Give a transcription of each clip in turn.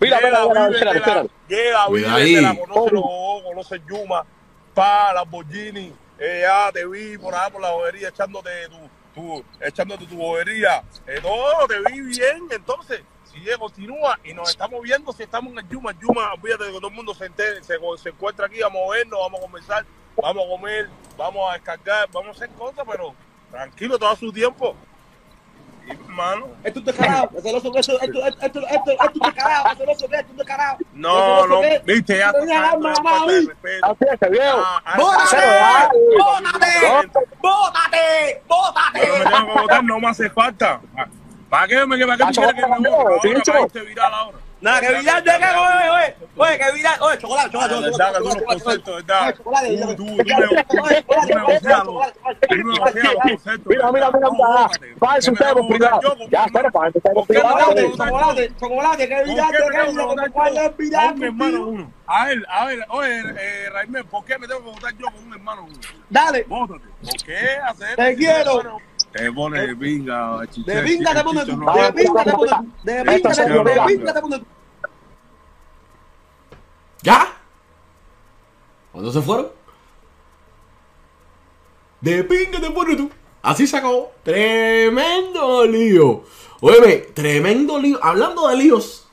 Mira, Llega, mira, espérate, espérate. Llega, vive de la, ahí. conoce los conoce Yuma, pa, Lamborghini, eh, ya te vi por allá por la bobería echándote tu, tu, echándote tu bobería, eh, todo, te vi bien, entonces, si ella continúa y nos estamos viendo, si estamos en el Yuma, Yuma, de que todo el mundo se, entere, se, se encuentra aquí, vamos a vernos, vamos a conversar, vamos a comer, vamos a descargar, vamos a hacer cosas, pero tranquilo, todo a su tiempo. Hermano, Esto es descarado, celoso, esto, esto, esto, esto es descarado, celoso, esto es descarado. no, no, viste, ya. Así es, viejo. Ah, ah, ¡Bótate! ah, ¡Bótate! ¡Bótate! ¡Bótate! Pero me tengo que votar, no me hace falta. ¿Para qué me, para qué tú quieres que me vote? Ahora, viral ahora. Nada, que de que, oye, oye, oye, que viral, oye, chocolate, chocolate, chocolate, que chocolate, chocolate, chocolate, chocolate, Mira, mira, mira, ¿verdad? mira, Bótate. falso ¿Por qué me usted por voy a votar privado. yo? ¿Por Ya, espera, me- para empezar ¿Por por qué me privado. voy a votar? Chocolate, chocolate, que ¿Por viral, qué de me tengo que que votar ¿cuál yo es viral con contigo? uno? A ver, a ver, oye, eh, Raimel, ¿por qué me tengo que votar yo con un hermano? Dale, Bótate. ¿Por qué hacer Te quiero. Te pone de pinga, chiche, de pinga te chiche, tú, de pinga te pones tú, de pinga te pones tú, de pinga te pones tú. ¿Ya? ¿Cuándo se fueron? De pinga te pones tú. Así se acabó. Tremendo lío. Óyeme, tremendo lío. Hablando de líos.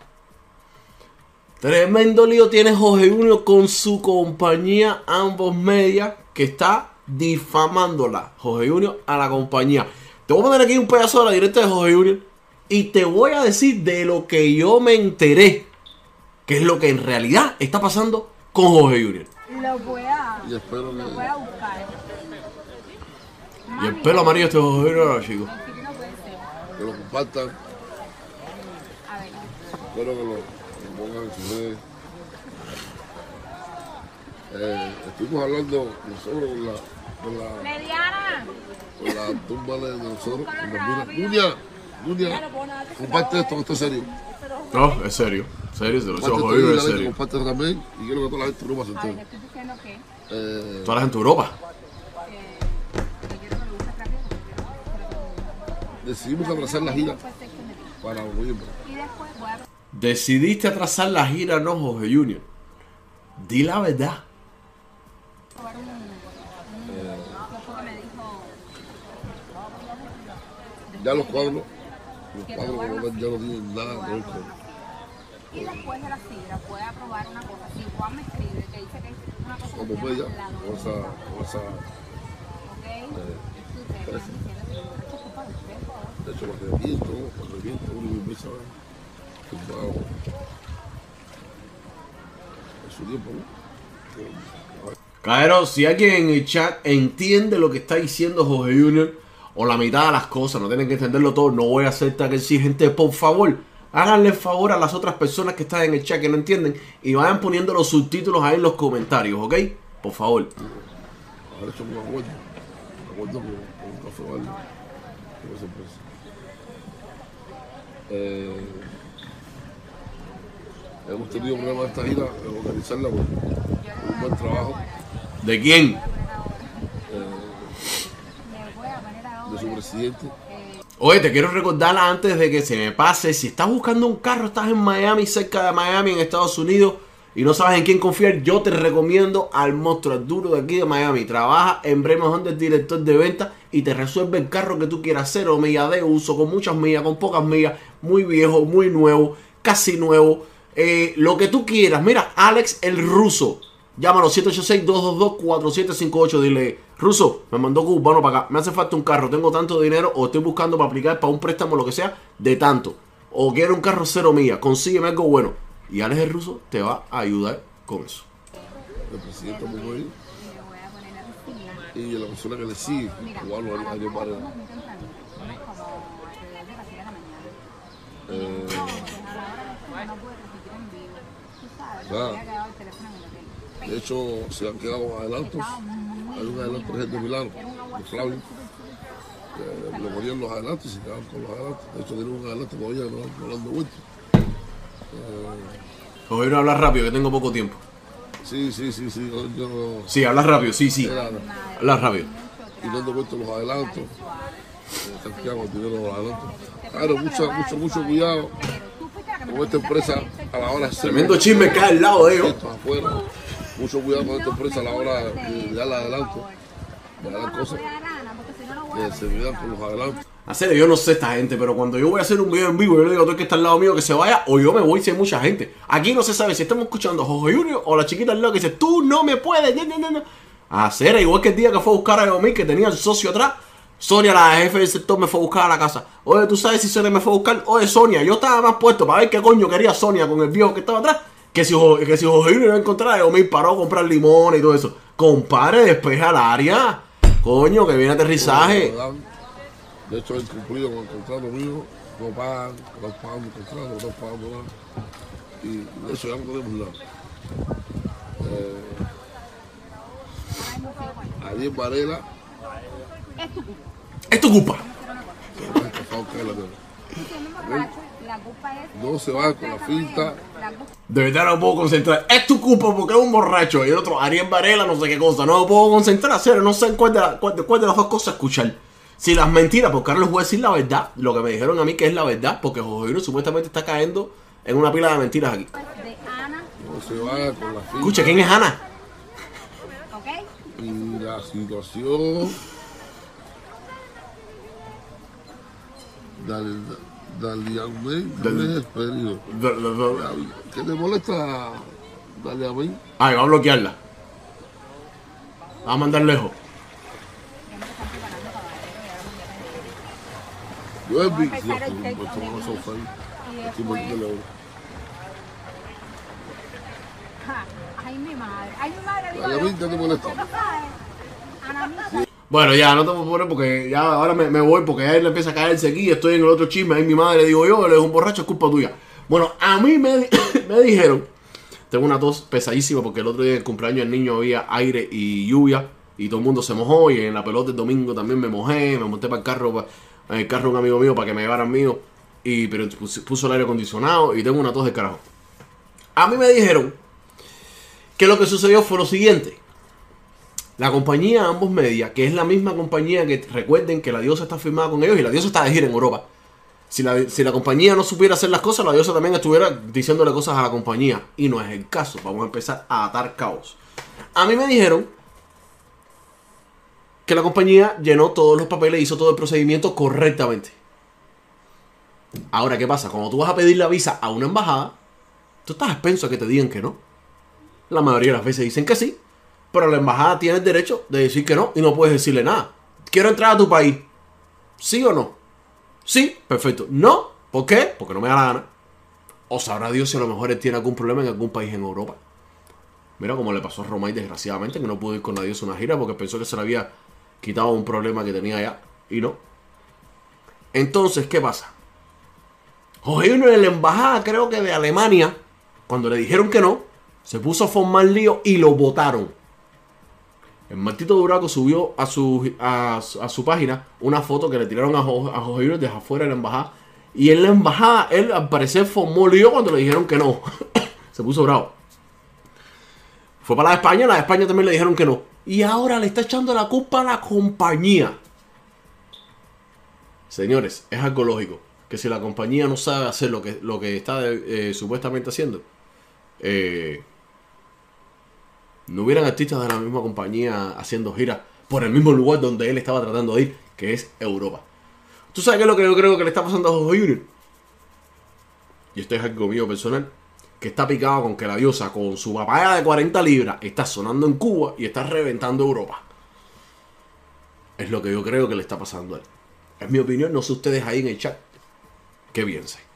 Tremendo lío tiene Jorge Junior con su compañía Ambos Media que está difamándola. Jorge Junior a la compañía. Te voy a poner aquí un pedazo de la directa de Jorge Junior y te voy a decir de lo que yo me enteré. Que es lo que en realidad está pasando con Jorge Junior. Lo voy a, Y espero lo que- voy a buscar. Y el pelo amarillo este Jorge Junior, chicos. Que lo compartan, A ver. espero que lo, lo pongan en sus redes. Eh, estuvimos hablando nosotros con la, con la, Mediana. con la tumba de nosotros. Nunia, Nunia, comparte esto, que esto es serio. No, es serio. Serio, se lo la es serio. comparte también y quiero que toda la gente no se A ver, entere. eh, Toda la gente de Europa. decidimos atrasar la gira para noviembre. Decidiste atrasar la gira, no, Jorge Junior. Di la verdad. Probar un. un ¿qué fue que me dijo? Ya los cuadros, los cuadros lo ya no tienen nada. Y después de la sidra voy a probar una cosa. Si Juan me escribe que dice que es una cosa Como con esa, con esa, ¿Ok? Me culpa de ustedes, por favor. de hecho, mantenimiento, mantenimiento, uno que empieza tumbado en su tiempo, ¿no? Caero, si alguien en el chat entiende lo que está diciendo Jorge Junior, o la mitad de las cosas, no tienen que entenderlo todo, no voy a que sí, gente, por favor, háganle favor a las otras personas que están en el chat que no entienden y vayan poniendo los subtítulos ahí en los comentarios, ¿ok? Por favor. Haber hecho un acuerdo, acuerdo con, con hemos tenido problemas esta gira, organizarla con un buen trabajo ¿De quién? Ahora. de su presidente. Oye, te quiero recordar antes de que se me pase, si estás buscando un carro, estás en Miami, cerca de Miami, en Estados Unidos, y no sabes en quién confiar, yo te recomiendo al monstruo al duro de aquí de Miami. Trabaja en Bremen Honda, el director de venta, y te resuelve el carro que tú quieras, cero millas de uso, con muchas millas, con pocas millas, muy viejo, muy nuevo, casi nuevo, eh, lo que tú quieras. Mira, Alex el ruso. Llámalo 786-222-4758. Dile, Ruso, me mandó cubano para acá. Me hace falta un carro. Tengo tanto dinero o estoy buscando para aplicar para un préstamo, lo que sea, de tanto. O quiero un carro cero mía. Consígueme algo bueno. Y Alex el ruso te va a ayudar con eso. El presidente cocinar. y la persona que le sigue, Mira, cubano, Ariel Varela. como muy tempranito, como alrededor de las 10 de la mañana. Eh, Claro. De hecho, se han quedado adelantos. Hay un adelanto de gente de Milano, de Flavio. que le ponían los adelantos y se quedaban con los adelantos. De hecho, tienen un adelanto todavía no, no lo han devuelto. Oye, no hablar rápido, que tengo poco tiempo. Sí, sí, sí, sí. Yo, yo- Sí, habla rápido, sí, sí. era- Habla rápido. y han devuelto los adelantos. Eh, el dinero de los adelantos. Claro, mucho, mucho, mucho cuidado. Con esta empresa a la hora de hacer Tremendo chisme hay al lado de ellos. esto afuera. Mucho cuidado con esta empresa a la hora de darle adelanto. De dar cosas que se midan con los adelantos. Serio, yo no sé esta gente, pero cuando yo voy a hacer un video en vivo, yo le digo a todo el que está al lado mío que se vaya, o yo me voy si hay mucha gente. Aquí no se sabe si estamos escuchando a Jorge Junior o la chiquita al lado que dice, tú no me puedes. No, no, no, no. A hacer, igual que el día que fue a buscar a Yomir, que tenía el socio atrás. Sonia, la jefe del sector, me fue a buscar a la casa. Oye, ¿tú sabes si Sonia me fue a buscar? Oye, Sonia, yo estaba más puesto para ver qué coño quería Sonia con el viejo que estaba atrás. Que si, que si Junior iba a encontrar a Yomir, paró a comprar limones y todo eso. Compadre, despeja el área. Coño, que viene aterrizaje. De hecho, he cumplido con el contrato mío. No pagan, no pagan mi contrato, no están pagando nada. Y de eso ya no tenemos nada. Eh, Ariel Varela, Es tu culpa. Es tu culpa. No se va con la finta. De verdad no me puedo concentrar. Es tu culpa porque es un borracho. Y el otro, Ariel Varela, no sé qué cosa. No me puedo concentrar, cero. No sé cuál de, la- cuál de- cuál de las dos cosas escuchar. Si las mentiras, porque ahora les voy a decir la verdad. Lo que me dijeron a mí que es la verdad. Porque Junior supuestamente está cayendo en una pila de mentiras aquí. es de Ana, No se va con la finta. Escucha, ¿quién es Ana? ¿ok? Y la situación. Dale, dale, amén. Dale el periodo. ¿Qué te molesta? Dale amén. Ay, va a bloquearla. Va a mandar lejos. Yo he visto. Ay, mi madre. Ay, mi madre. Dale yo, amén, ¿qué te molesta? Bueno, ya, no te puedo poner porque ya ahora me, voy porque ya él empieza a caerse aquí. Estoy en el otro chisme. Ahí mi madre, digo yo, él es un borracho, es culpa tuya. Bueno, a mí me, me dijeron, tengo una tos pesadísima porque el otro día en el cumpleaños del niño había aire y lluvia y todo el mundo se mojó. Y en la pelota el domingo también me mojé, me monté para el carro, pa- en el carro un amigo mío para que me llevaran mío. Y, pero puso el aire acondicionado y tengo una tos de carajo. A mí me dijeron que lo que sucedió fue lo siguiente. La compañía Ambos Media, que es la misma compañía que recuerden que la diosa está firmada con ellos y la diosa está de gira en Europa. Si la, si la compañía no supiera hacer las cosas, la diosa también estuviera diciéndole cosas a la compañía. Y no es el caso. Vamos a empezar a atar caos. A mí me dijeron que la compañía llenó todos los papeles, hizo todo el procedimiento correctamente. Ahora, ¿qué pasa? Cuando tú vas a pedir la visa a una embajada, tú estás expenso a que te digan que no. La mayoría de las veces dicen que sí, pero la embajada tiene el derecho de decir que no y no puedes decirle nada. Quiero entrar a tu país. ¿Sí o no? Sí, perfecto. No, ¿por qué? Porque no me da la gana. O sabrá Dios si a lo mejor él tiene algún problema en algún país en Europa. Mira como le pasó a Romay desgraciadamente, que no pudo ir con diosa a una gira porque pensó que se le había quitado un problema que tenía allá. Y no. Entonces, ¿qué pasa? Jorge Junior en la embajada, creo que de Alemania, cuando le dijeron que no, se puso a formar lío y lo votaron. El Martito Duraco subió a su, a, su- página una foto que le tiraron a, Jo- a Jorge desde afuera de la embajada. Y en la embajada, él al parecer formó lío cuando le dijeron que no. se puso bravo. Fue para la España, la de España también le dijeron que no. Y ahora le está echando la culpa a la compañía. Señores, es algo lógico. Que si la compañía no sabe hacer lo que, lo que está eh, supuestamente haciendo, eh, no hubieran artistas de la misma compañía haciendo giras por el mismo lugar donde él estaba tratando de ir, que es Europa. ¿Tú sabes qué es lo que yo creo que le está pasando a Jorge Junior? Y esto es algo mío personal. Que está picado con que la diosa con su papaya de 40 libras está sonando en Cuba y está reventando Europa. Es lo que yo creo que le está pasando a él. Es mi opinión, no sé ustedes ahí en el chat. ¿Qué piensen?